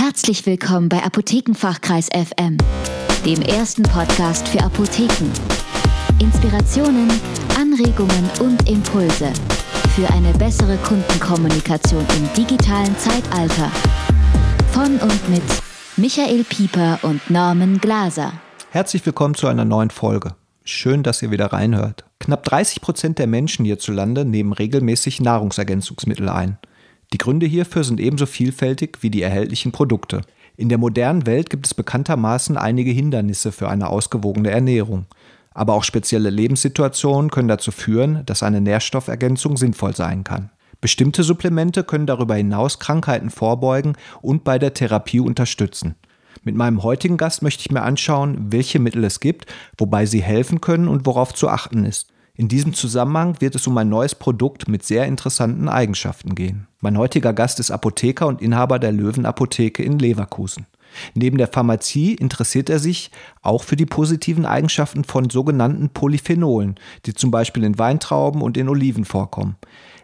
Herzlich willkommen bei Apothekenfachkreis FM, dem ersten Podcast für Apotheken. Inspirationen, Anregungen und Impulse für eine bessere Kundenkommunikation im digitalen Zeitalter. Von und mit Michael Pieper und Norman Glaser. Herzlich willkommen zu einer neuen Folge. Schön, dass ihr wieder reinhört. Knapp 30 Prozent der Menschen hierzulande nehmen regelmäßig Nahrungsergänzungsmittel ein. Die Gründe hierfür sind ebenso vielfältig wie die erhältlichen Produkte. In der modernen Welt gibt es bekanntermaßen einige Hindernisse für eine ausgewogene Ernährung. Aber auch spezielle Lebenssituationen können dazu führen, dass eine Nährstoffergänzung sinnvoll sein kann. Bestimmte Supplemente können darüber hinaus Krankheiten vorbeugen und bei der Therapie unterstützen. Mit meinem heutigen Gast möchte ich mir anschauen, welche Mittel es gibt, wobei sie helfen können und worauf zu achten ist. In diesem Zusammenhang wird es um ein neues Produkt mit sehr interessanten Eigenschaften gehen. Mein heutiger Gast ist Apotheker und Inhaber der Löwenapotheke in Leverkusen. Neben der Pharmazie interessiert er sich auch für die positiven Eigenschaften von sogenannten Polyphenolen, die zum Beispiel in Weintrauben und in Oliven vorkommen.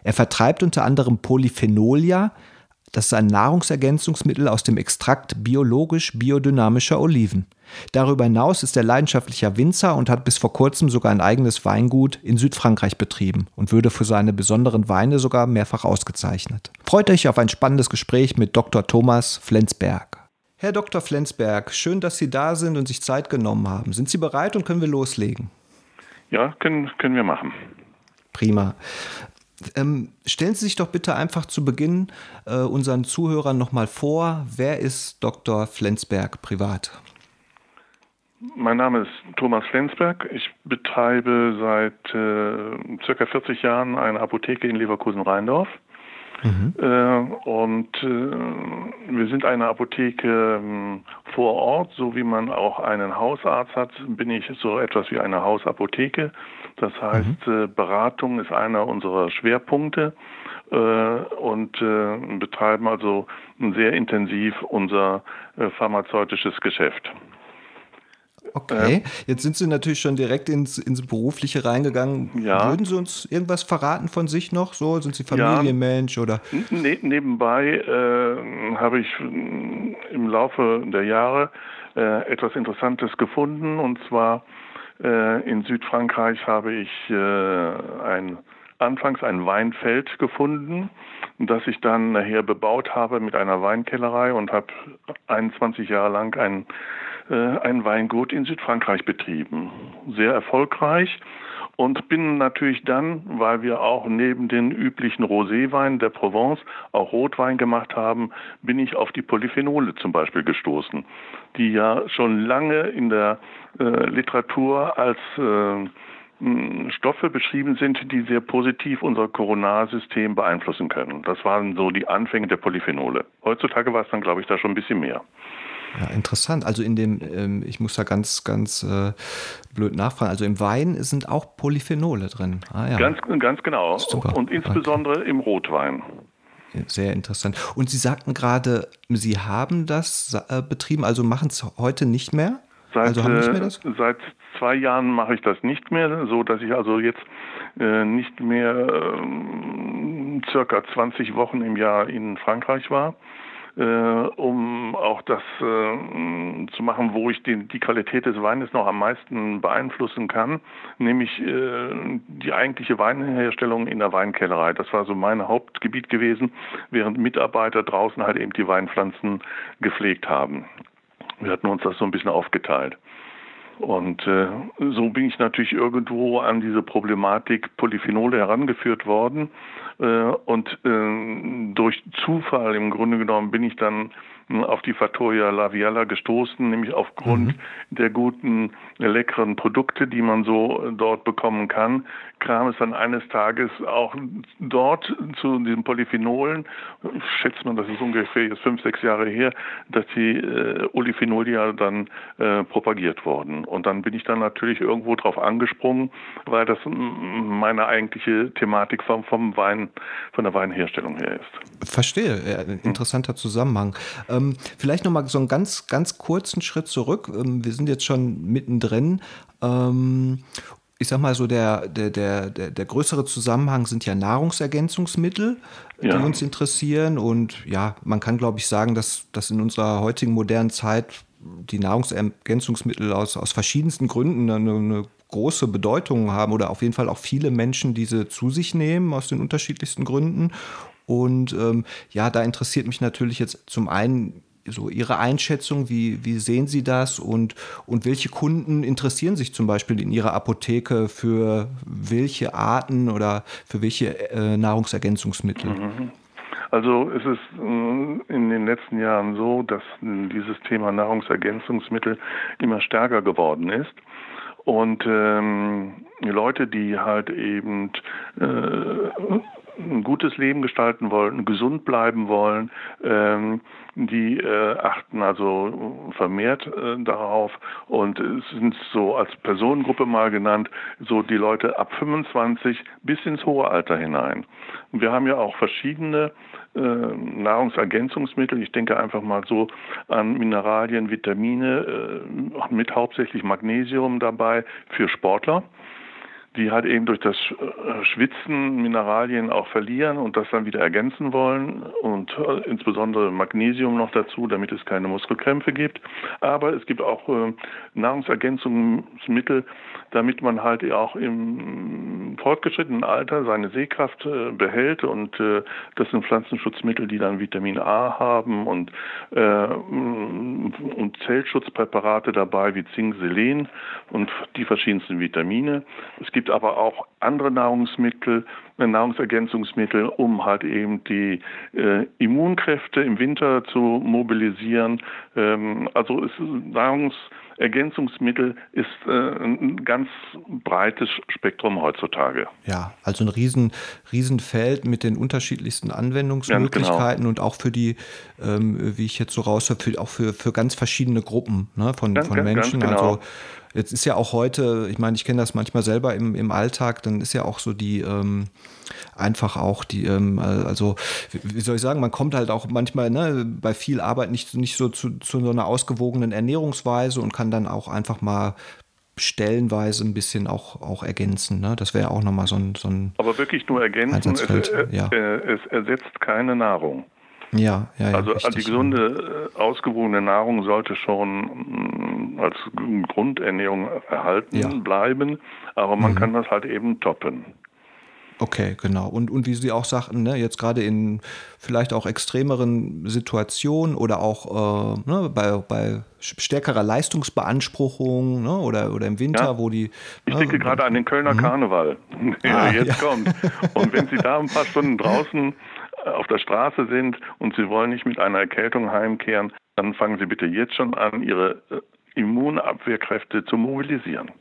Er vertreibt unter anderem Polyphenolia, das ist ein Nahrungsergänzungsmittel aus dem Extrakt biologisch biodynamischer Oliven. Darüber hinaus ist er leidenschaftlicher Winzer und hat bis vor kurzem sogar ein eigenes Weingut in Südfrankreich betrieben und würde für seine besonderen Weine sogar mehrfach ausgezeichnet. Freut euch auf ein spannendes Gespräch mit Dr. Thomas Flensberg. Herr Dr. Flensberg, schön, dass Sie da sind und sich Zeit genommen haben. Sind Sie bereit und können wir loslegen? Ja, können, können wir machen. Prima. Ähm, stellen Sie sich doch bitte einfach zu Beginn äh, unseren Zuhörern nochmal vor, wer ist Dr. Flensberg privat? Mein Name ist Thomas Flensberg. Ich betreibe seit äh, circa 40 Jahren eine Apotheke in Leverkusen-Rheindorf. Mhm. Äh, und äh, wir sind eine Apotheke ähm, vor Ort, so wie man auch einen Hausarzt hat, bin ich so etwas wie eine Hausapotheke. Das heißt, mhm. Äh, Beratung ist einer unserer Schwerpunkte äh, und äh, betreiben also sehr intensiv unser pharmazeutisches Geschäft. Okay, jetzt sind Sie natürlich schon direkt ins, ins Berufliche reingegangen. Ja. Würden Sie uns irgendwas verraten von sich noch? So, sind Sie Familienmensch ja. oder? Ne nebenbei äh, habe ich im Laufe der Jahre äh, etwas Interessantes gefunden und zwar in Südfrankreich habe ich äh, ein anfangs ein Weinfeld gefunden, das ich dann nachher bebaut habe mit einer Weinkellerei und habe 21 Jahre lang ein, äh, ein Weingut in Südfrankreich betrieben. Sehr erfolgreich und bin natürlich dann, weil wir auch neben den üblichen Roséwein der Provence auch Rotwein gemacht haben, bin ich auf die Polyphenole zum Beispiel gestoßen, die ja schon lange in der äh, Literatur als äh, Stoffe beschrieben sind, die sehr positiv unser Koronarsystem beeinflussen können. Das waren so die Anfänge der Polyphenole. Heutzutage war es dann, glaube ich, da schon ein bisschen mehr. Ja, interessant. Also in dem, ähm, ich muss da ganz, ganz äh, blöd nachfragen. Also im Wein sind auch Polyphenole drin. Ah, ja. Ganz, ganz genau. Super. Und insbesondere okay. im Rotwein. Sehr interessant. Und Sie sagten gerade, Sie haben das äh, betrieben, also machen es heute nicht mehr? Seit, also haben nicht mehr das? seit zwei Jahren mache ich das nicht mehr, so dass ich also jetzt äh, nicht mehr äh, circa 20 Wochen im Jahr in Frankreich war äh, um auch das äh, zu machen, wo ich den, die Qualität des Weines noch am meisten beeinflussen kann, nämlich äh, die eigentliche Weinherstellung in der Weinkellerei. Das war so mein Hauptgebiet gewesen, während Mitarbeiter draußen halt eben die Weinpflanzen gepflegt haben. Wir hatten uns das so ein bisschen aufgeteilt. Und äh, so bin ich natürlich irgendwo an diese Problematik Polyphenole herangeführt worden. Äh, und äh, durch Zufall im Grunde genommen bin ich dann auf die Fattoria Laviala gestoßen, nämlich aufgrund mhm. der guten, leckeren Produkte, die man so dort bekommen kann, kam es dann eines Tages auch dort zu diesen Polyphenolen, schätzt man, das ist ungefähr jetzt fünf, sechs Jahre her, dass die äh, Oliphenolien dann äh, propagiert wurden. Und dann bin ich dann natürlich irgendwo drauf angesprungen, weil das meine eigentliche Thematik vom, vom Wein, von der Weinherstellung her ist. Verstehe, ja, interessanter Zusammenhang. Ähm, vielleicht nochmal so einen ganz, ganz kurzen Schritt zurück. Ähm, wir sind jetzt schon mittendrin. Ähm, ich sag mal so, der, der, der, der, größere Zusammenhang sind ja Nahrungsergänzungsmittel, ja. die uns interessieren. Und ja, man kann, glaube ich, sagen, dass, dass in unserer heutigen modernen Zeit die Nahrungsergänzungsmittel aus, aus verschiedensten Gründen eine, eine große Bedeutung haben oder auf jeden Fall auch viele Menschen diese zu sich nehmen aus den unterschiedlichsten Gründen. Und ähm, ja, da interessiert mich natürlich jetzt zum einen so Ihre Einschätzung, wie, wie sehen Sie das und, und welche Kunden interessieren sich zum Beispiel in Ihrer Apotheke für welche Arten oder für welche äh, Nahrungsergänzungsmittel? Mhm. Also es ist äh, in den letzten Jahren so, dass dieses Thema Nahrungsergänzungsmittel immer stärker geworden ist. Und ähm, Leute, die halt eben äh, ein gutes Leben gestalten wollen, gesund bleiben wollen, ähm, die äh, achten also vermehrt äh, darauf und sind so als Personengruppe mal genannt, so die Leute ab 25 bis ins hohe Alter hinein. Und wir haben ja auch verschiedene äh, Nahrungsergänzungsmittel. Ich denke einfach mal so an Mineralien, Vitamine, äh, mit hauptsächlich Magnesium dabei für Sportler die halt eben durch das äh, Schwitzen Mineralien auch verlieren und das dann wieder ergänzen wollen und äh, insbesondere Magnesium noch dazu, damit es keine Muskelkrämpfe gibt. Aber es gibt auch äh, Nahrungsergänzungsmittel, damit man halt auch im fortgeschrittenen Alter seine Sehkraft behält und das sind Pflanzenschutzmittel, die dann Vitamin A haben und, und Zellschutzpräparate dabei wie Zink, Selen und die verschiedensten Vitamine. Es gibt gibt aber auch andere Nahrungsmittel, äh, Nahrungsergänzungsmittel, um halt eben die äh, Immunkräfte im Winter zu mobilisieren. Ähm, also ist Nahrungsergänzungsmittel ist äh, ein ganz breites Spektrum heutzutage. Ja, also ein riesen, Riesenfeld mit den unterschiedlichsten Anwendungsmöglichkeiten genau. und auch für die, ähm, wie ich jetzt so raushöre, auch für, für ganz verschiedene Gruppen ne, von, ganz, von Menschen. Genau. Also Jetzt ist ja auch heute, ich meine, ich kenne das manchmal selber im, im Alltag, dann ist ja auch so die, ähm, einfach auch die, ähm, also wie soll ich sagen, man kommt halt auch manchmal ne, bei viel Arbeit nicht, nicht so zu, zu so einer ausgewogenen Ernährungsweise und kann dann auch einfach mal stellenweise ein bisschen auch, auch ergänzen. Ne? Das wäre auch nochmal so ein, so ein. Aber wirklich nur ergänzen, es, ja. es ersetzt keine Nahrung. Ja, ja, ja. Also richtig. die gesunde, äh, ausgewogene Nahrung sollte schon mm, als Grundernährung erhalten ja. bleiben, aber man mhm. kann das halt eben toppen. Okay, genau. Und, und wie Sie auch sagten, ne, jetzt gerade in vielleicht auch extremeren Situationen oder auch äh, ne, bei, bei stärkerer Leistungsbeanspruchung ne, oder, oder im Winter, ja. wo die. Ich ne, denke gerade an den Kölner mhm. Karneval, der ah, jetzt ja. kommt. Und wenn Sie da ein paar Stunden draußen auf der Straße sind und Sie wollen nicht mit einer Erkältung heimkehren, dann fangen Sie bitte jetzt schon an, Ihre äh, Immunabwehrkräfte zu mobilisieren.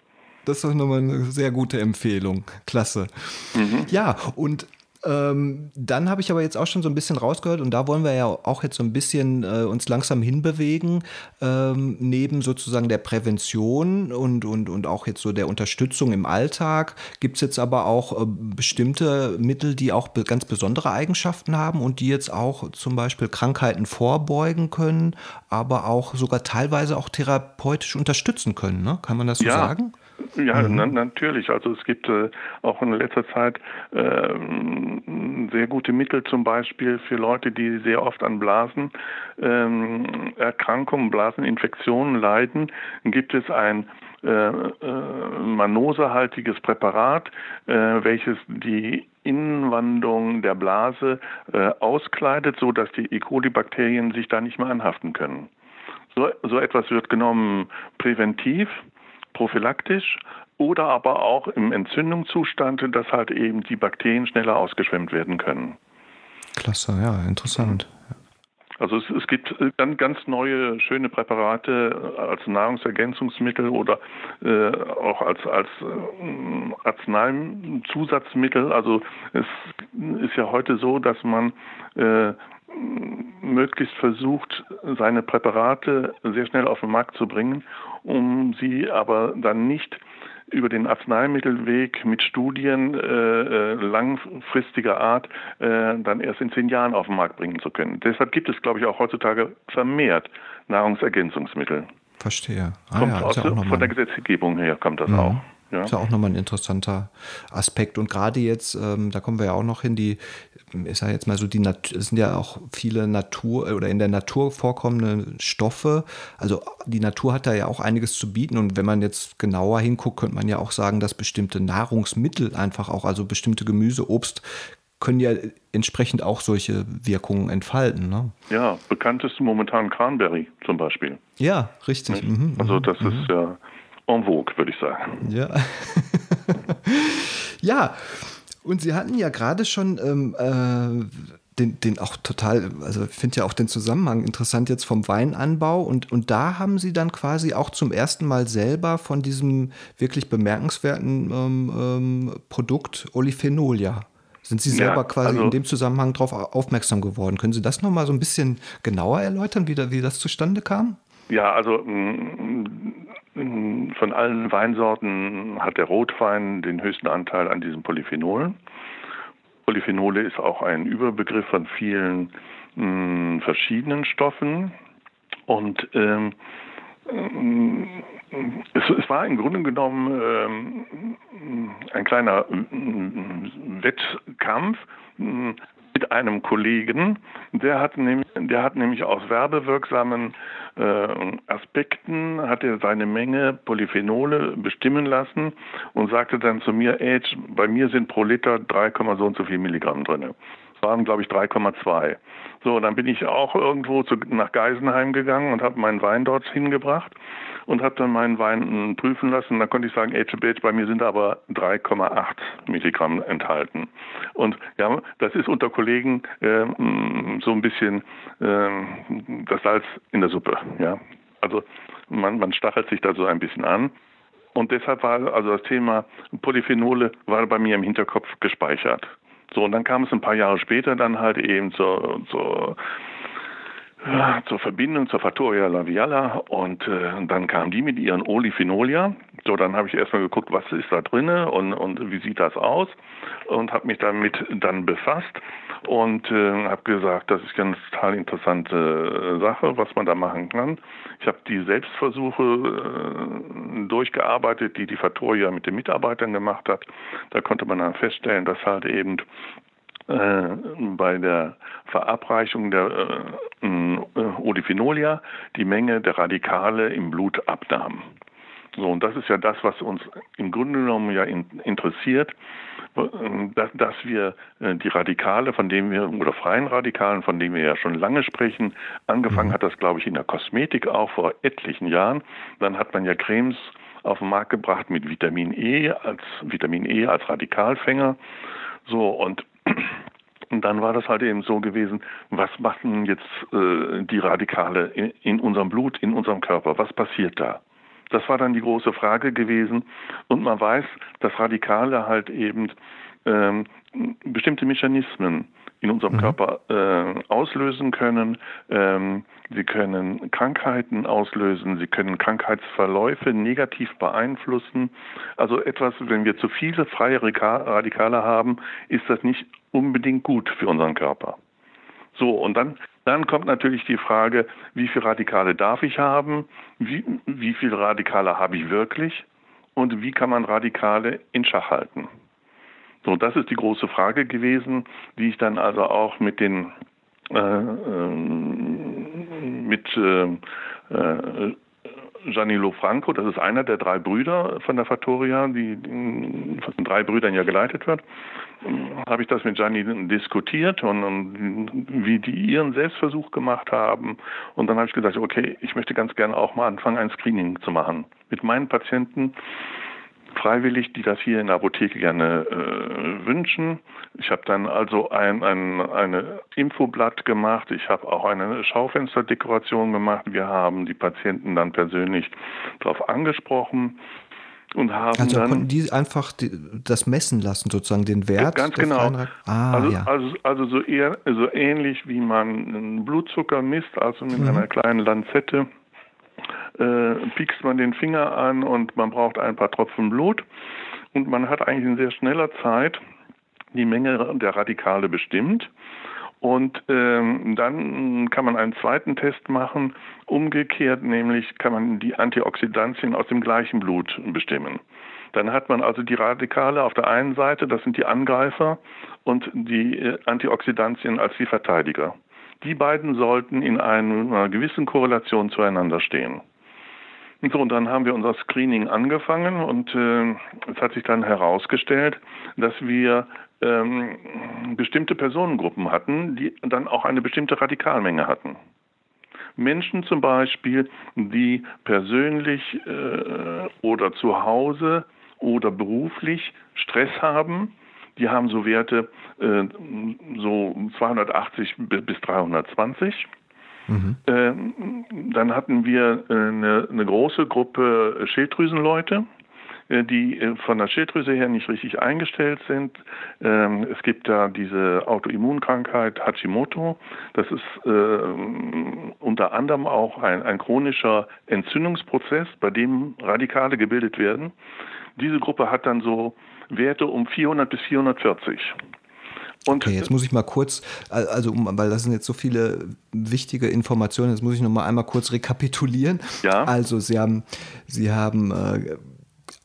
Das ist doch nochmal eine sehr gute Empfehlung. Klasse. Mhm. Ja, und ähm, dann habe ich aber jetzt auch schon so ein bisschen rausgehört und da wollen wir ja auch jetzt so ein bisschen äh, uns langsam hinbewegen, ähm, neben sozusagen der Prävention und, und, und auch jetzt so der Unterstützung im Alltag, gibt es jetzt aber auch äh, bestimmte Mittel, die auch be ganz besondere Eigenschaften haben und die jetzt auch zum Beispiel Krankheiten vorbeugen können, aber auch sogar teilweise auch therapeutisch unterstützen können. Ne? Kann man das so ja. sagen? Ja, mhm. na, natürlich. Also es gibt äh, auch in letzter Zeit äh, sehr gute Mittel zum Beispiel für Leute, die sehr oft an Blasenerkrankungen, ähm, Blaseninfektionen leiden. Gibt es ein äh, äh, manosehaltiges Präparat, äh, welches die Innenwandung der Blase äh, auskleidet, so dass die E. coli-Bakterien sich da nicht mehr anhaften können. So, so etwas wird genommen präventiv prophylaktisch oder aber auch im Entzündungszustand, dass halt eben die Bakterien schneller ausgeschwemmt werden können. Klasse, ja, interessant. Also es, es gibt ganz, ganz neue, schöne Präparate als Nahrungsergänzungsmittel oder äh, auch als, als äh, Arzneizusatzmittel. Also es ist ja heute so, dass man äh, möglichst versucht, seine Präparate sehr schnell auf den Markt zu bringen, um sie aber dann nicht über den Arzneimittelweg mit Studien äh, äh, langfristiger Art äh, dann erst in zehn Jahren auf den Markt bringen zu können. Deshalb gibt es, glaube ich, auch heutzutage vermehrt Nahrungsergänzungsmittel. Verstehe. Ah, kommt ja, aus, ja von der Gesetzgebung her kommt das mhm. auch. Ja. Ist ja auch nochmal ein interessanter Aspekt. Und gerade jetzt, ähm, da kommen wir ja auch noch hin, die, ich sage jetzt mal so, die Nat es sind ja auch viele Natur oder in der Natur vorkommende Stoffe. Also die Natur hat da ja auch einiges zu bieten. Und wenn man jetzt genauer hinguckt, könnte man ja auch sagen, dass bestimmte Nahrungsmittel einfach auch, also bestimmte Gemüse, Obst, können ja entsprechend auch solche Wirkungen entfalten. Ne? Ja, bekannteste momentan Cranberry zum Beispiel. Ja, richtig. Mhm, also das mhm. ist ja en vogue, würde ich sagen. Ja. ja, und Sie hatten ja gerade schon ähm, äh, den, den auch total, also ich finde ja auch den Zusammenhang interessant jetzt vom Weinanbau und, und da haben Sie dann quasi auch zum ersten Mal selber von diesem wirklich bemerkenswerten ähm, ähm, Produkt Olifenolia sind Sie selber ja, quasi also, in dem Zusammenhang darauf aufmerksam geworden? Können Sie das nochmal so ein bisschen genauer erläutern, wie, da, wie das zustande kam? Ja, also mm, von allen Weinsorten hat der Rotwein den höchsten Anteil an diesen Polyphenolen. Polyphenole ist auch ein Überbegriff von vielen mh, mm, verschiedenen Stoffen. Und ähm, es, es, war im Grunde genommen ähm, ein kleiner Wettkampf mit einem Kollegen, der hat, nämlich, der hat nämlich aus werbewirksamen äh, Aspekten hat er seine Menge Polyphenole bestimmen lassen und sagte dann zu mir, ey, bei mir sind pro Liter 3, so und so viel Milligramm drin waren, glaube ich, 3,2. So, dann bin ich auch irgendwo zu, nach Geisenheim gegangen und habe meinen Wein dort hingebracht und habe dann meinen Wein hm, prüfen lassen. Da konnte ich sagen, Age Age, bei mir sind aber 3,8 Milligramm enthalten. Und ja, das ist unter Kollegen äh, hm, so ein bisschen äh, das Salz in der Suppe. Ja, also man, man stachelt sich da so ein bisschen an. Und deshalb war also das Thema Polyphenole war bei mir im Hinterkopf gespeichert. So, und dann kam es ein paar Jahre später dann halt eben zur, zur, ja, zur Verbindung zur Fatoria labiala und äh, dann kam die mit ihren Olifenolia. So, dann habe ich erstmal geguckt, was ist da drin und, und wie sieht das aus und habe mich damit dann befasst und äh, habe gesagt, das ist eine total interessante äh, Sache, was man da machen kann. Ich habe die Selbstversuche äh, durchgearbeitet, die die Fatoria mit den Mitarbeitern gemacht hat. Da konnte man dann feststellen, dass halt eben äh, bei der Verabreichung der äh, äh, Olifinolia die Menge der Radikale im Blut abnahm. So, und das ist ja das, was uns im Grunde genommen ja in, interessiert, dass, dass wir äh, die Radikale, von denen wir, oder freien Radikalen, von denen wir ja schon lange sprechen, angefangen mhm. hat das, glaube ich, in der Kosmetik auch vor etlichen Jahren. Dann hat man ja Cremes auf den Markt gebracht mit Vitamin E als Vitamin E als Radikalfänger. So, und und dann war das halt eben so gewesen, was machen jetzt äh, die Radikale in, in, unserem Blut, in unserem Körper? Was passiert da? Das war dann die große Frage gewesen. Und man weiß, dass Radikale halt eben ähm, bestimmte Mechanismen in unserem mhm. Körper äh, auslösen können. Ähm, sie können Krankheiten auslösen, sie können Krankheitsverläufe negativ beeinflussen. Also etwas, wenn wir zu viele freie Radikale haben, ist das nicht unbedingt gut für unseren Körper. So, und dann, dann kommt natürlich die Frage, wie viele Radikale darf ich haben? Wie, wie viele Radikale habe ich wirklich? Und wie kann man Radikale in Schach halten? So, das ist die große Frage gewesen, die ich dann also auch mit den äh, äh, mit äh, äh Gianni Franco, das ist einer der drei Brüder von der Fattoria, die, von drei Brüdern ja geleitet wird, habe ich das mit Gianni diskutiert und, und, wie die ihren Selbstversuch gemacht haben. Und dann habe ich gesagt, okay, ich möchte ganz gerne auch mal anfangen, ein Screening zu machen mit meinen Patienten freiwillig, die das hier in der Apotheke gerne äh, wünschen. Ich habe dann also ein, ein eine Infoblatt gemacht. Ich habe auch eine Schaufensterdekoration gemacht. Wir haben die Patienten dann persönlich darauf angesprochen und haben also dann konnten die einfach die, das messen lassen, sozusagen den Wert. Ganz genau. Ah, also, ja. also, also so eher so ähnlich wie man Blutzucker misst, also mit mhm. einer kleinen Lanzette äh, piekst man den Finger an und man braucht ein paar Tropfen Blut und man hat eigentlich in sehr schneller Zeit die Menge der Radikale bestimmt. Und ähm, dann kann man einen zweiten Test machen. Umgekehrt nämlich kann man die Antioxidantien aus dem gleichen Blut bestimmen. Dann hat man also die Radikale auf der einen Seite, das sind die Angreifer, und die äh, Antioxidantien als die Verteidiger. Die beiden sollten in einer gewissen Korrelation zueinander stehen. So, und dann haben wir unser Screening angefangen und äh, es hat sich dann herausgestellt, dass wir ähm, bestimmte Personengruppen hatten, die dann auch eine bestimmte Radikalmenge hatten. Menschen zum Beispiel, die persönlich äh, oder zu Hause oder beruflich Stress haben, die haben so Werte äh, so 280 bis 320. Mhm. Äh, dann hatten wir äh, eine, eine große Gruppe Schilddrüsenleute, äh, die äh, von der Schilddrüse her nicht richtig eingestellt sind. Ähm, es gibt da diese Autoimmunkrankheit Hashimoto. Das ist äh, unter anderem auch ein, ein chronischer Entzündungsprozess, bei dem Radikale gebildet werden. Diese Gruppe hat dann so Werte um 400 bis 440. Und okay, jetzt muss ich mal kurz, also weil das sind jetzt so viele wichtige Informationen, jetzt muss ich noch mal einmal kurz rekapitulieren. Ja. Also Sie haben, Sie haben äh,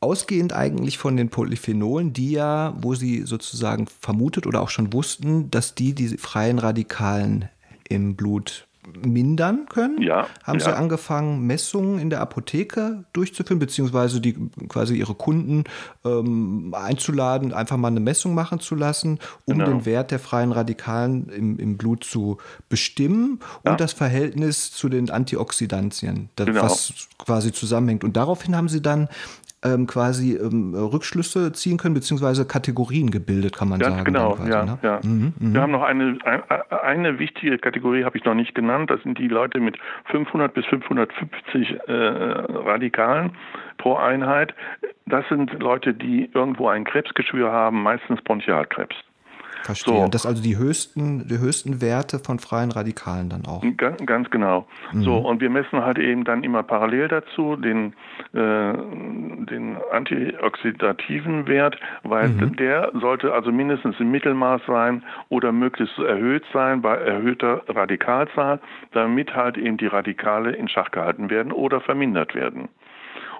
ausgehend eigentlich von den Polyphenolen, die ja, wo sie sozusagen vermutet oder auch schon wussten, dass die die freien Radikalen im Blut mindern können, ja, haben ja. sie angefangen, Messungen in der Apotheke durchzuführen, beziehungsweise die quasi ihre Kunden ähm, einzuladen, einfach mal eine Messung machen zu lassen, um genau. den Wert der freien Radikalen im, im Blut zu bestimmen ja. und das Verhältnis zu den Antioxidantien, das, genau. was quasi zusammenhängt. Und daraufhin haben sie dann ähm, quasi ähm, Rückschlüsse ziehen können, beziehungsweise Kategorien gebildet, kann man Ganz sagen. Genau, quasi, ja. Ne? ja. Mhm, mh. Wir haben noch eine, eine wichtige Kategorie, habe ich noch nicht genannt, das sind die Leute mit 500 bis 550 äh, Radikalen pro Einheit. Das sind Leute, die irgendwo ein Krebsgeschwür haben, meistens Bronchialkrebs. Verstehe. So. Und das also die höchsten, die höchsten Werte von freien Radikalen dann auch. Ganz, ganz genau. Mhm. So, und wir messen halt eben dann immer parallel dazu den, äh, den antioxidativen Wert, weil mhm. der sollte also mindestens im Mittelmaß sein oder möglichst erhöht sein bei erhöhter Radikalzahl, damit halt eben die Radikale in Schach gehalten werden oder vermindert werden.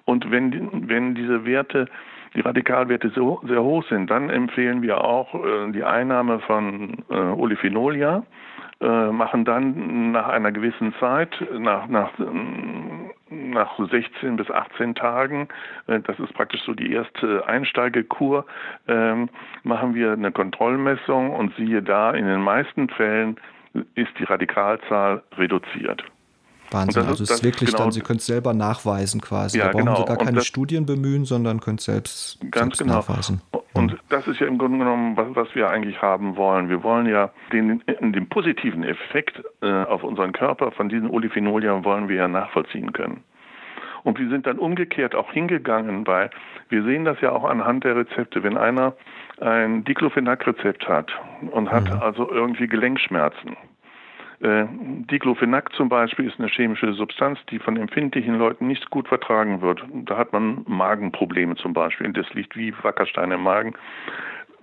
Und wenn, wenn diese Werte die Radikalwerte so sehr hoch sind, dann empfehlen wir auch äh, die Einnahme von äh, Olefinolia, äh, machen dann nach einer gewissen Zeit, nach, nach, nach 16 bis 18 Tagen, äh, das ist praktisch so die erste Einsteigekur, ähm, machen wir eine Kontrollmessung und siehe da, in den meisten Fällen ist die Radikalzahl reduziert. Wahnsinn. also es ist wirklich genau, dann, Sie können es selber nachweisen quasi. Ja, da brauchen genau. Sie gar keine das, Studien bemühen, sondern können es selbst, ganz selbst genau. nachweisen. Und das ist ja im Grunde genommen, was, was wir eigentlich haben wollen. Wir wollen ja den, den positiven Effekt äh, auf unseren Körper von diesen Oliphenolien wollen wir ja nachvollziehen können. Und wir sind dann umgekehrt auch hingegangen, weil wir sehen das ja auch anhand der Rezepte. Wenn einer ein Diclofenac-Rezept hat und hat mhm. also irgendwie Gelenkschmerzen, äh, Diclofenac zum Beispiel ist eine chemische Substanz, die von empfindlichen Leuten nicht gut vertragen wird. Da hat man Magenprobleme zum Beispiel. Das liegt wie Wackersteine im Magen.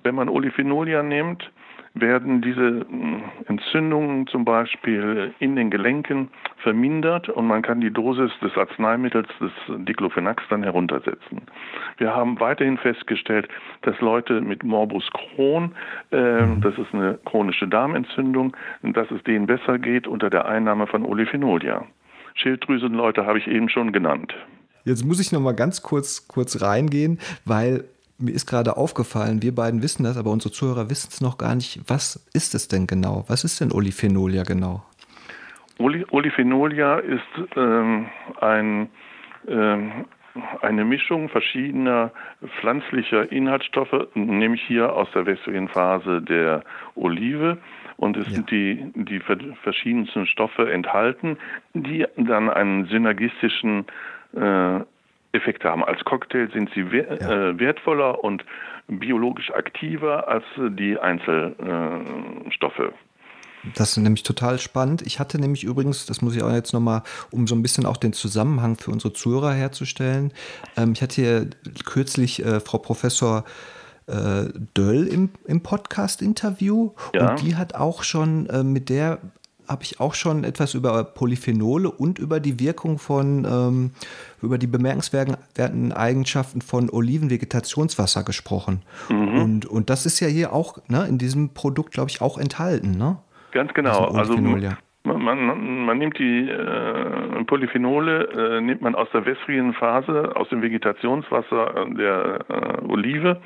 Wenn man Olefinolia nimmt, werden diese hm, Entzündungen zum Beispiel in den Gelenken vermindert und man kann die Dosis des Arzneimittels des Diclofenacs dann heruntersetzen. Wir haben weiterhin festgestellt, dass Leute mit Morbus Crohn, äh, das ist eine chronische Darmentzündung, dass es denen besser geht unter der Einnahme von Olefinolia. Schilddrüsenleute habe ich eben schon genannt. Jetzt muss ich noch mal ganz kurz, kurz reingehen, weil mir ist gerade aufgefallen, wir beiden wissen das, aber unsere Zuhörer wissen es noch gar nicht. Was ist es denn genau? Was ist denn Olifenolia genau? Olifenolia ist ähm, ein, ähm, eine Mischung verschiedener pflanzlicher Inhaltsstoffe, nämlich hier aus der Phase der Olive. Und es ja. sind die, die verschiedensten Stoffe enthalten, die dann einen synergistischen äh, Effekte haben. Als Cocktail sind sie ja. äh, wertvoller und biologisch aktiver als die Einzelstoffe. Das ist nämlich total spannend. Ich hatte nämlich übrigens, das muss ich auch jetzt nochmal, um so ein bisschen auch den Zusammenhang für unsere Zuhörer herzustellen, ähm, ich hatte hier kürzlich äh, Frau Professor äh, Döll im, im Podcast-Interview ja. und die hat auch schon äh, mit der habe ich auch schon etwas über Polyphenole und über die Wirkung von, ähm, über die bemerkenswerten Eigenschaften von Olivenvegetationswasser gesprochen. Mhm. Und, und das ist ja hier auch ne, in diesem Produkt, glaube ich, auch enthalten. Ne? Ganz genau. Also ja. Man, man, man, nimmt die äh, Polyphenole, äh, nimmt man aus der wässrigen Phase, aus dem Vegetationswasser der äh, Olive.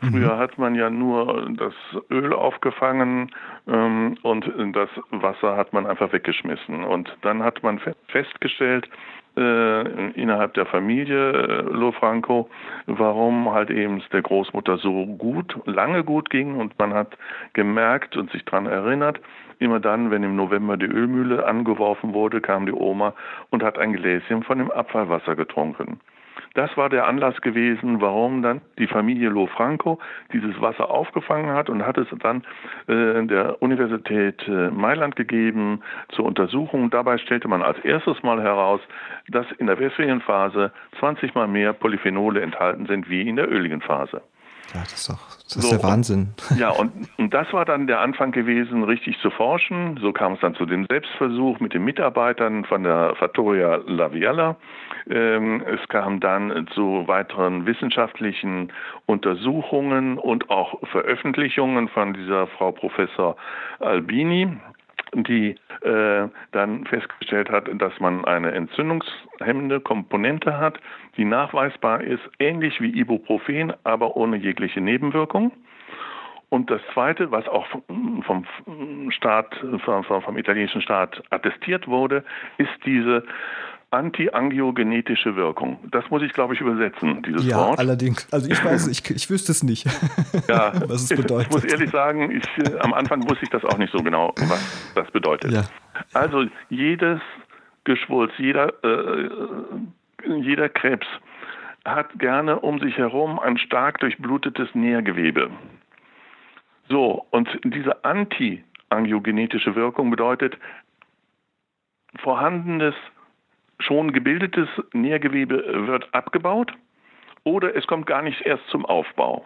Früher mhm. hat man ja nur das Öl aufgefangen ähm, und das Wasser hat man einfach weggeschmissen. Und dann hat man festgestellt, äh, innerhalb der Familie äh, Lofranco, warum halt eben es der Großmutter so gut, lange gut ging und man hat gemerkt und sich daran erinnert, immer dann, wenn im November die Ölmühle angeworfen wurde, kam die Oma und hat ein Gläschen von dem Abfallwasser getrunken. Das war der Anlass gewesen, warum dann die Familie Lofranco dieses Wasser aufgefangen hat und hat es dann äh, der Universität äh, Mailand gegeben zur Untersuchung. Dabei stellte man als erstes mal heraus, dass in der wässrigen Phase 20 mal mehr Polyphenole enthalten sind wie in der öligen Phase. Ja, das ist doch das ist so, der Wahnsinn. Ja, und, und das war dann der Anfang gewesen, richtig zu forschen. So kam es dann zu dem Selbstversuch mit den Mitarbeitern von der Fattoria Laviella. Ähm, es kam dann zu weiteren wissenschaftlichen Untersuchungen und auch Veröffentlichungen von dieser Frau Professor Albini die äh, dann festgestellt hat, dass man eine entzündungshemmende Komponente hat, die nachweisbar ist, ähnlich wie Ibuprofen, aber ohne jegliche Nebenwirkung. Und das Zweite, was auch vom Staat, vom, vom italienischen Staat attestiert wurde, ist diese antiangiogenetische Wirkung. Das muss ich, glaube ich, übersetzen, dieses ja, Wort. Ja, allerdings. Also ich weiß, ich, ich wüsste es nicht, ja, was es bedeutet. Ich muss ehrlich sagen, ich, äh, am Anfang wusste ich das auch nicht so genau, was das bedeutet. Ja. Also jedes Geschwulst, jeder, äh, jeder Krebs hat gerne um sich herum ein stark durchblutetes Nährgewebe. So, und diese antiangiogenetische Wirkung bedeutet, vorhandenes schon gebildetes Nährgewebe wird abgebaut oder es kommt gar nicht erst zum Aufbau.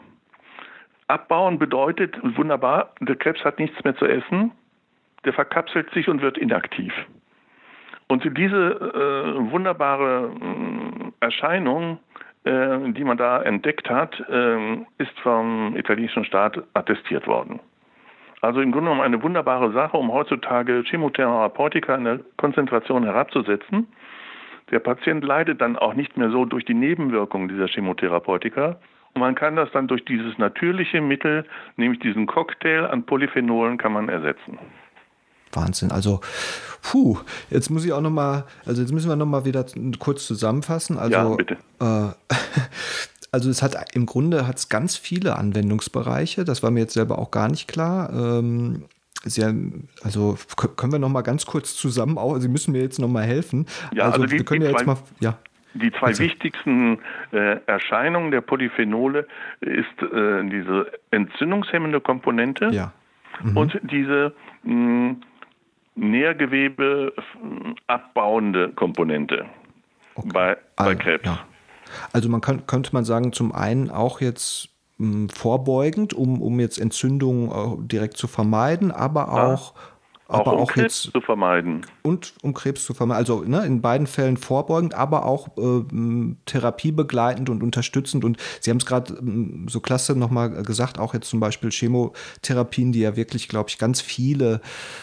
Abbauen bedeutet wunderbar, der Krebs hat nichts mehr zu essen, der verkapselt sich und wird inaktiv. Und diese äh, wunderbare äh, Erscheinung, äh, die man da entdeckt hat, äh, ist vom italienischen Staat attestiert worden. Also im Grunde genommen eine wunderbare Sache, um heutzutage Chemotherapeutika in der Konzentration herabzusetzen der Patient leidet dann auch nicht mehr so durch die Nebenwirkungen dieser Chemotherapeutika. Und man kann das dann durch dieses natürliche Mittel, nämlich diesen Cocktail an Polyphenolen, kann man ersetzen. Wahnsinn. Also, puh, jetzt muss ich auch noch mal, also jetzt müssen wir noch mal wieder kurz zusammenfassen. Also, ja, bitte. Äh, also es hat im Grunde hat es ganz viele Anwendungsbereiche. Das war mir jetzt selber auch gar nicht klar. Ähm, Sie, also können wir noch mal ganz kurz zusammen, auch, Sie müssen mir jetzt noch mal helfen. Ja, also, also wir können ja jetzt mal, ja. Die zwei also. wichtigsten äh, Erscheinungen der Polyphenole ist äh, diese entzündungshemmende Komponente ja. mhm. und diese mh, Nährgewebe abbauende Komponente okay. bei, bei also, Krebs. Ja. Also man kann, könnte man sagen, zum einen auch jetzt vorbeugend, um, um jetzt Entzündungen äh, direkt zu vermeiden, aber auch auch aber um auch Krebs jetzt, zu vermeiden. Und um Krebs zu vermeiden. Also ne, in beiden Fällen vorbeugend, aber auch äh, therapiebegleitend und unterstützend. Und Sie haben es gerade so klasse nochmal gesagt, auch jetzt zum Beispiel Chemotherapien, die ja wirklich, glaube ich, ganz viele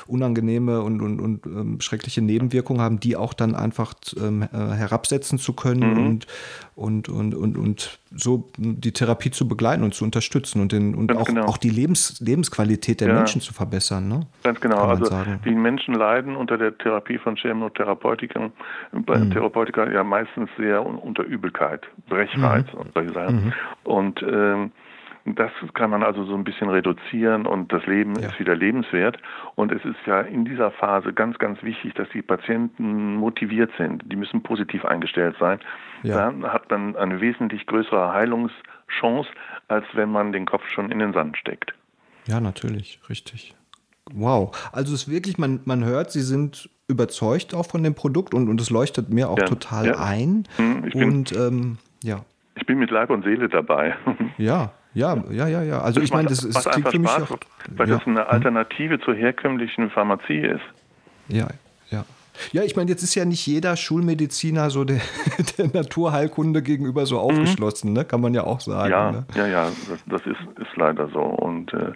unangenehme und, und, und ähm, schreckliche Nebenwirkungen haben, die auch dann einfach ähm, äh, herabsetzen zu können mhm. und, und, und, und, und so die Therapie zu begleiten und zu unterstützen und, den, und auch, genau. auch die Lebens, Lebensqualität der ja. Menschen zu verbessern. Ne? Ganz genau. Also sagen. die Menschen leiden unter der Therapie von Chemotherapeutika, bei mhm. Therapeutika ja meistens sehr unter Übelkeit, Brechreiz mhm. und solche Sachen. Mhm. Und ähm, das kann man also so ein bisschen reduzieren und das Leben ja. ist wieder lebenswert. Und es ist ja in dieser Phase ganz, ganz wichtig, dass die Patienten motiviert sind. Die müssen positiv eingestellt sein. Ja. Dann hat man eine wesentlich größere Heilungschance, als wenn man den Kopf schon in den Sand steckt. Ja, natürlich, richtig. Wow. Also es ist wirklich, man, man hört, Sie sind überzeugt auch von dem Produkt und, und es leuchtet mir auch ja. total ein. Hm, ich bin, und ähm, ja. Ich bin mit Leib und Seele dabei. Ja, ja, ja, ja, ja. Also das ich meine, das, das klingt für mich Spaß, auch, weil ja. das eine hm. Alternative zur herkömmlichen Pharmazie ist. Ja, ja. Ja, ich meine, jetzt ist ja nicht jeder Schulmediziner so der, der Naturheilkunde gegenüber so mhm. aufgeschlossen, ne? kann man ja auch sagen. Ja, ne? ja, ja, das, das ist, ist leider so. Und äh,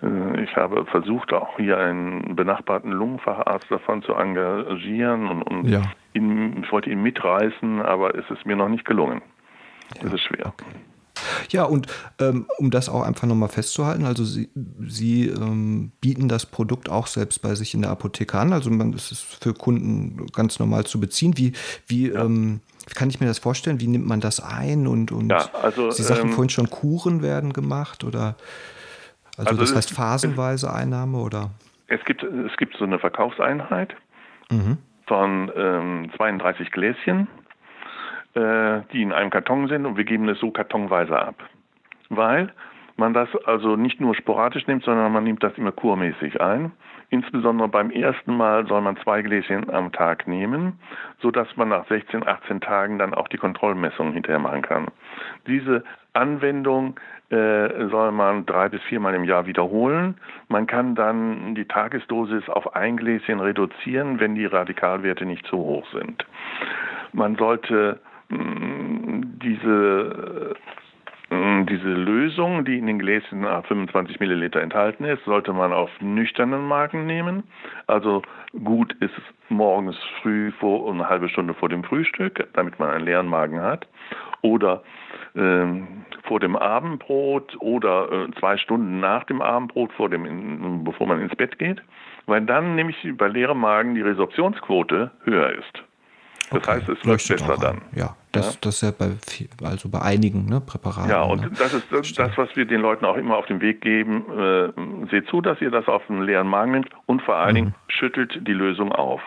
ich habe versucht, auch hier einen benachbarten Lungenfacharzt davon zu engagieren und, und ja. ihn, ich wollte ihn mitreißen, aber es ist mir noch nicht gelungen. Ja. Das ist schwer. Okay. Ja, und ähm, um das auch einfach nochmal festzuhalten, also Sie, Sie ähm, bieten das Produkt auch selbst bei sich in der Apotheke an, also man, es ist für Kunden ganz normal zu beziehen. Wie, wie, ja. ähm, wie kann ich mir das vorstellen? Wie nimmt man das ein? Und, und ja, also, Sie sagten ähm, vorhin schon, Kuren werden gemacht oder also, also das heißt phasenweise Einnahme oder? Es gibt, es gibt so eine Verkaufseinheit mhm. von 32 ähm, Gläschen äh, die in einem Karton sind und wir geben es so kartonweise ab. Weil man das also nicht nur sporadisch nimmt, sondern man nimmt das immer kurmäßig ein. Insbesondere beim ersten Mal soll man zwei Gläschen am Tag nehmen, sodass man nach 16, 18 Tagen dann auch die Kontrollmessung hinterher machen kann. Diese Anwendung äh, soll man drei bis viermal im Jahr wiederholen. Man kann dann die Tagesdosis auf ein Gläschen reduzieren, wenn die Radikalwerte nicht zu hoch sind. Man sollte diese äh, diese Lösung, die in den Gläschen 25 Milliliter enthalten ist, sollte man auf nüchternen Magen nehmen. Also gut ist es morgens früh vor eine halbe Stunde vor dem Frühstück, damit man einen leeren Magen hat. Oder ähm, vor dem Abendbrot oder äh, zwei Stunden nach dem Abendbrot, vor dem, bevor man ins Bett geht, weil dann nämlich bei leerem Magen die Resorptionsquote höher ist. Das okay. heißt, es läuft besser dann. Ja, das, ja? das ist ja bei, also bei einigen ne, Präparaten. Ja, und ne? das ist das, das, was wir den Leuten auch immer auf den Weg geben. Äh, seht zu, dass ihr das auf einen leeren Magen nehmt und vor allen Dingen mhm. schüttelt die Lösung auf.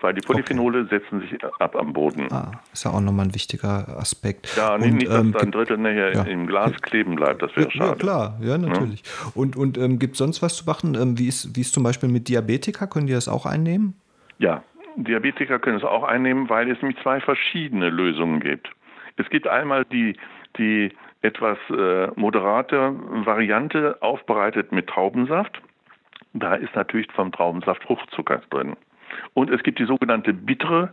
Weil die Polyphenole okay. setzen sich ab am Boden. Ah, ist ja auch nochmal ein wichtiger Aspekt. Ja, und, nicht, dass ähm, ein Drittel nachher ja. im Glas kleben bleibt, das wäre ja, schade. Ja, klar, ja, natürlich. Ja? Und, und ähm, gibt es sonst was zu machen? Ähm, wie, ist, wie ist zum Beispiel mit Diabetika? Können die das auch einnehmen? Ja, Diabetiker können es auch einnehmen, weil es nämlich zwei verschiedene Lösungen gibt. Es gibt einmal die, die etwas äh, moderate Variante aufbereitet mit Traubensaft. Da ist natürlich vom Traubensaft Fruchtzucker drin. Und es gibt die sogenannte bittere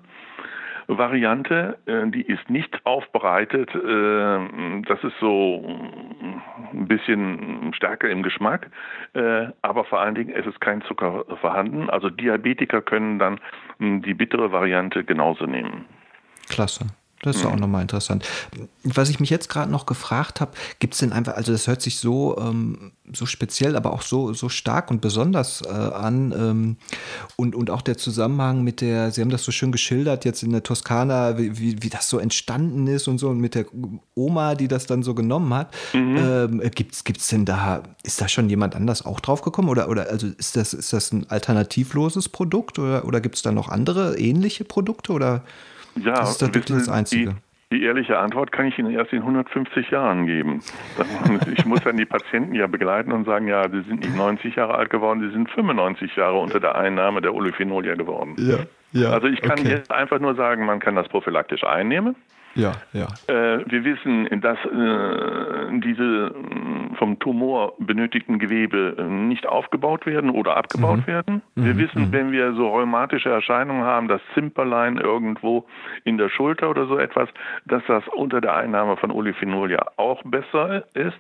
Variante, äh, die ist nicht aufbereitet. Äh, das ist so ein bisschen stärker im Geschmack, äh, aber vor allen Dingen es ist kein Zucker vorhanden. Also Diabetiker können dann hm, die bittere Variante genauso nehmen. Klasse. Das ist mhm. auch nochmal interessant. Was ich mich jetzt gerade noch gefragt habe, gibt es denn einfach, also das hört sich so, ähm, so speziell, aber auch so, so stark und besonders äh, an. Ähm, und, und auch der Zusammenhang mit der, Sie haben das so schön geschildert, jetzt in der Toskana, wie, wie, wie das so entstanden ist und so, und mit der Oma, die das dann so genommen hat. Mhm. Ähm, Gibt es denn da, ist da schon jemand anders auch drauf gekommen? Oder, oder also ist das, ist das ein alternativloses Produkt oder, oder gibt es da noch andere ähnliche Produkte? Oder? Ja, das ist das wirklich das Einzige. Die, die, ehrliche Antwort kann ich Ihnen erst in 150 Jahren geben. Ich muss dann die Patienten ja begleiten und sagen, ja, sie sind nicht 90 Jahre alt geworden, sie sind 95 Jahre unter der Einnahme der Olefinolia geworden. Ja, ja, also ich kann okay. jetzt einfach nur sagen, man kann das prophylaktisch einnehmen. Ja, ja. Äh, wir wissen, dass äh, diese äh, vom Tumor benötigten Gewebe nicht aufgebaut werden oder abgebaut mhm. werden. Wir mhm. wissen, mhm. wenn wir so rheumatische Erscheinungen haben, das Zimperlein irgendwo in der Schulter oder so etwas, dass das unter der Einnahme von Olefinolia auch besser ist.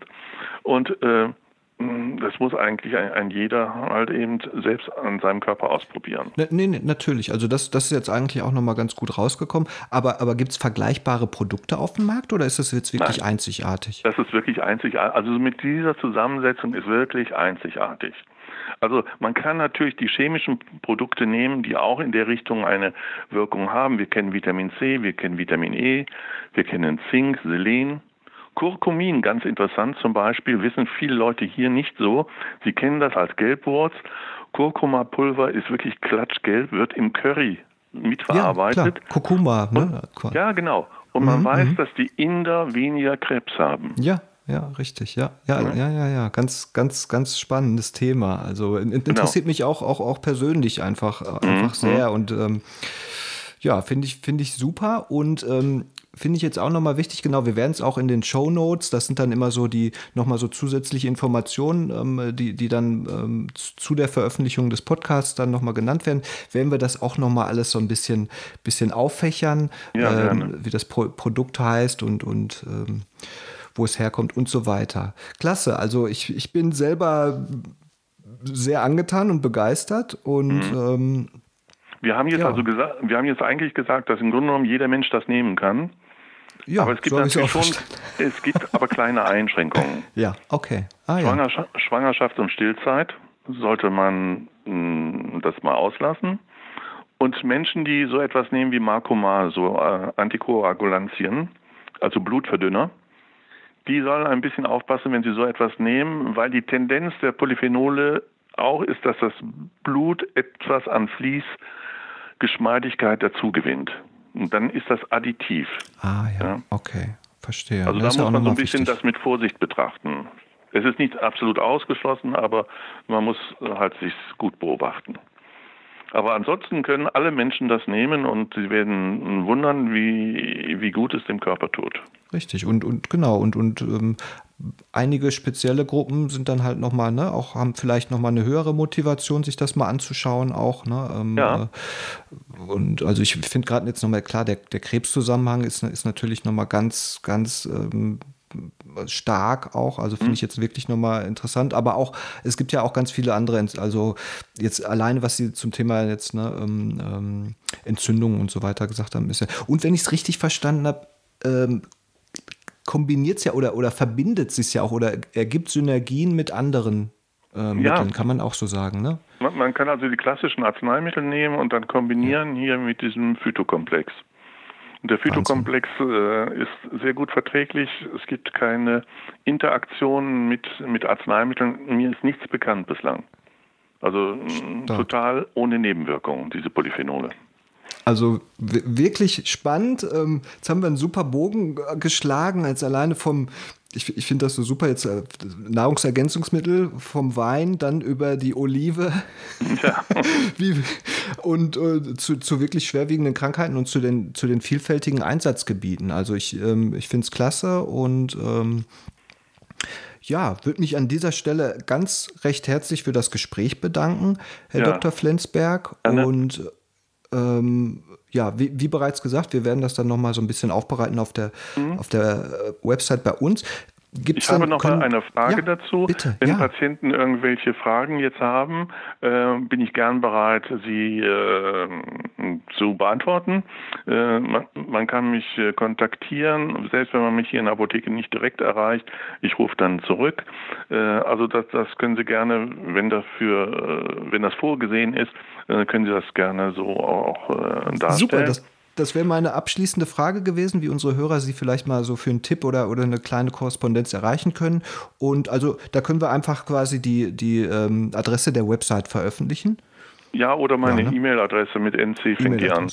Und äh, das muss eigentlich ein, ein, jeder halt eben selbst an seinem Körper ausprobieren. Nee, nee, natürlich. Also das, das ist jetzt eigentlich auch nochmal ganz gut rausgekommen. Aber, aber gibt es vergleichbare Produkte auf dem Markt oder ist das jetzt wirklich Nein, einzigartig? Das ist wirklich einzigartig. Also mit dieser Zusammensetzung ist wirklich einzigartig. Also man kann natürlich die chemischen Produkte nehmen, die auch in der Richtung eine Wirkung haben. Wir kennen Vitamin C, wir kennen Vitamin E, wir kennen Zink, Selen. Kurkumin, ganz interessant zum Beispiel, wissen viele Leute hier nicht so. Sie kennen das als Gelbwurz. Kurkuma-Pulver ist wirklich klatschgelb, wird im Curry mitverarbeitet. Ja, Kurkuma, ne? Und, ja, genau. Und man mhm, weiß, mhm. dass die Inder weniger Krebs haben. Ja, ja, richtig, ja. Ja, ja, ja, ja, ja. Ganz, ganz, ganz spannendes Thema. Also genau. interessiert genau. mich auch, auch, auch persönlich einfach, einfach mhm. sehr. Und ähm, ja, finde ich, finde ich super. Und ähm, finde ich jetzt auch nochmal wichtig, genau, wir werden es auch in den Show Notes, das sind dann immer so die nochmal so zusätzliche Informationen, ähm, die, die dann ähm, zu der Veröffentlichung des Podcasts dann nochmal genannt werden, werden wir das auch nochmal alles so ein bisschen, bisschen auffächern, ja, ähm, wie das Pro Produkt heißt und, und ähm, wo es herkommt und so weiter. Klasse, also ich, ich bin selber sehr angetan und begeistert und mhm. ähm, wir haben jetzt ja. also gesagt, wir haben jetzt eigentlich gesagt, dass im Grunde genommen jeder Mensch das nehmen kann. Ja, aber es gibt so natürlich schon, es gibt aber kleine Einschränkungen. Ja, okay. Ah, Schwangerschaft, ja. Schwangerschaft und Stillzeit sollte man mh, hm, das mal auslassen. Und Menschen, die so etwas nehmen wie Marcomar, so äh, Antikoagulantien, also Blutverdünner, die sollen ein bisschen aufpassen, wenn sie so etwas nehmen, weil die Tendenz der Polyphenole auch ist, dass das Blut etwas an Fließgeschmeidigkeit dazugewinnt. Und dann ist das additiv. Ah ja, ja. okay, verstehe. Also das da muss man so ein bisschen wichtig. das mit Vorsicht betrachten. Es ist nicht absolut ausgeschlossen, aber man muss halt sich gut beobachten. Aber ansonsten können alle Menschen das nehmen und sie werden wundern, wie, wie gut es dem Körper tut. Richtig, und, und genau, und, und ähm, einige spezielle Gruppen sind dann halt nochmal, ne, auch haben vielleicht nochmal eine höhere Motivation, sich das mal anzuschauen, auch, ne? Ähm, ja. Äh, und also ich finde gerade jetzt nochmal klar, der, der Krebszusammenhang ist, ist natürlich nochmal ganz, ganz ähm, stark auch. Also finde mhm. ich jetzt wirklich nochmal interessant. Aber auch, es gibt ja auch ganz viele andere, also jetzt alleine, was Sie zum Thema jetzt ne, ähm, ähm, Entzündungen und so weiter gesagt haben, ist ja. Und wenn ich es richtig verstanden habe, ähm, kombiniert es ja oder, oder verbindet es sich ja auch oder ergibt Synergien mit anderen äh, Mitteln, ja. kann man auch so sagen, ne? Man, man, kann also die klassischen Arzneimittel nehmen und dann kombinieren hier mit diesem Phytokomplex. Der Phytokomplex äh, ist sehr gut verträglich. Es gibt keine Interaktion mit, mit Arzneimitteln. Mir ist nichts bekannt bislang. Also Stark. total ohne Nebenwirkungen, diese Polyphenole. Also wirklich spannend. Ähm, jetzt haben wir einen super Bogen geschlagen, als alleine vom ich, ich finde das so super, jetzt äh, Nahrungsergänzungsmittel vom Wein, dann über die Olive ja. Wie, und äh, zu, zu wirklich schwerwiegenden Krankheiten und zu den, zu den vielfältigen Einsatzgebieten. Also ich, ähm, ich finde es klasse und ähm, ja, würde mich an dieser Stelle ganz recht herzlich für das Gespräch bedanken, Herr ja. Dr. Flensberg. Ja, und ähm, ja, wie, wie, bereits gesagt, wir werden das dann nochmal so ein bisschen aufbereiten auf der, mhm. auf der äh, Website bei uns. Gibt's ich habe noch können, mal eine Frage ja, dazu. Bitte, Wenn ja. Patienten irgendwelche Fragen jetzt haben, äh, bin ich gern bereit, sie äh, zu beantworten. Äh, man, man, kann mich äh, kontaktieren, selbst wenn man mich hier in der Apotheke nicht direkt erreicht. Ich rufe dann zurück. Äh, also das, das, können Sie gerne, wenn dafür, wenn das vorgesehen ist, können Sie das gerne so auch darstellen. Super, das, das wäre meine abschließende Frage gewesen, wie unsere Hörer Sie vielleicht mal so für einen Tipp oder, oder eine kleine Korrespondenz erreichen können. Und also da können wir einfach quasi die, die ähm, Adresse der Website veröffentlichen. Ja, oder meine ne? E-Mail-Adresse mit NC fängt die an.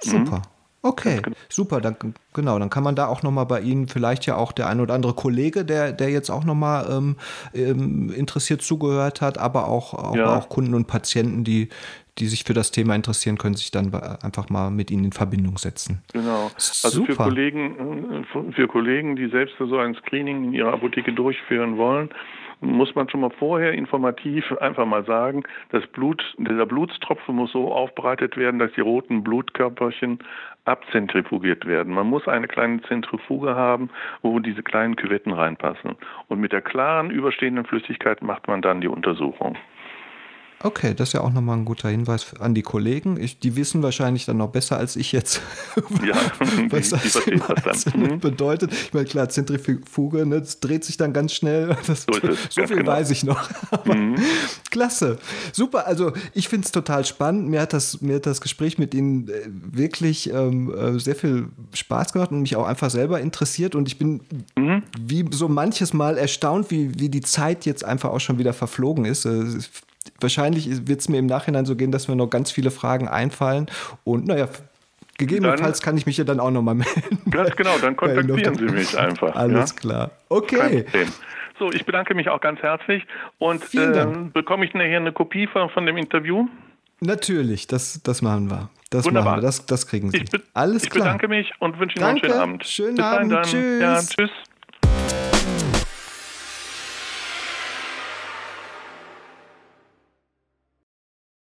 Super. Mhm. Okay, genau. super. Dann, genau, dann kann man da auch nochmal bei Ihnen vielleicht ja auch der ein oder andere Kollege, der, der jetzt auch nochmal ähm, ähm, interessiert zugehört hat, aber auch, auch, ja. auch Kunden und Patienten, die, die sich für das Thema interessieren, können sich dann einfach mal mit Ihnen in Verbindung setzen. Genau. Also Super. für Kollegen, für Kollegen, die selbst so ein Screening in ihrer Apotheke durchführen wollen, muss man schon mal vorher informativ einfach mal sagen, das Blut, dieser Blutstropfen muss so aufbereitet werden, dass die roten Blutkörperchen abzentrifugiert werden. Man muss eine kleine Zentrifuge haben, wo diese kleinen Küvetten reinpassen. Und mit der klaren überstehenden Flüssigkeit macht man dann die Untersuchung. Okay, das ist ja auch nochmal ein guter Hinweis an die Kollegen. Ich, die wissen wahrscheinlich dann noch besser als ich jetzt, ja, was das, das dann. Mhm. bedeutet. Ich meine, klar, Zentrifuge, ne, das dreht sich dann ganz schnell. Das, so, so viel genau. weiß ich noch. Mhm. Klasse. Super, also ich finde es total spannend. Mir hat, das, mir hat das Gespräch mit Ihnen äh, wirklich ähm, äh, sehr viel Spaß gemacht und mich auch einfach selber interessiert. Und ich bin mhm. wie so manches Mal erstaunt, wie, wie die Zeit jetzt einfach auch schon wieder verflogen ist. Äh, wahrscheinlich wird es mir im Nachhinein so gehen, dass mir noch ganz viele Fragen einfallen. Und naja, gegebenenfalls dann, kann ich mich ja dann auch nochmal melden. Ganz genau, dann kontaktieren Sie mich einfach. Alles ja? klar. Okay. So, ich bedanke mich auch ganz herzlich. Und äh, bekomme ich nachher eine Kopie von, von dem Interview? Natürlich, das, das machen wir. Das Wunderbar. machen wir, das, das kriegen Sie. Ich, Alles ich klar. bedanke mich und wünsche Ihnen Danke. noch einen schönen Abend. Schönen Bis Abend. dann. Ja, Tschüss. tschüss.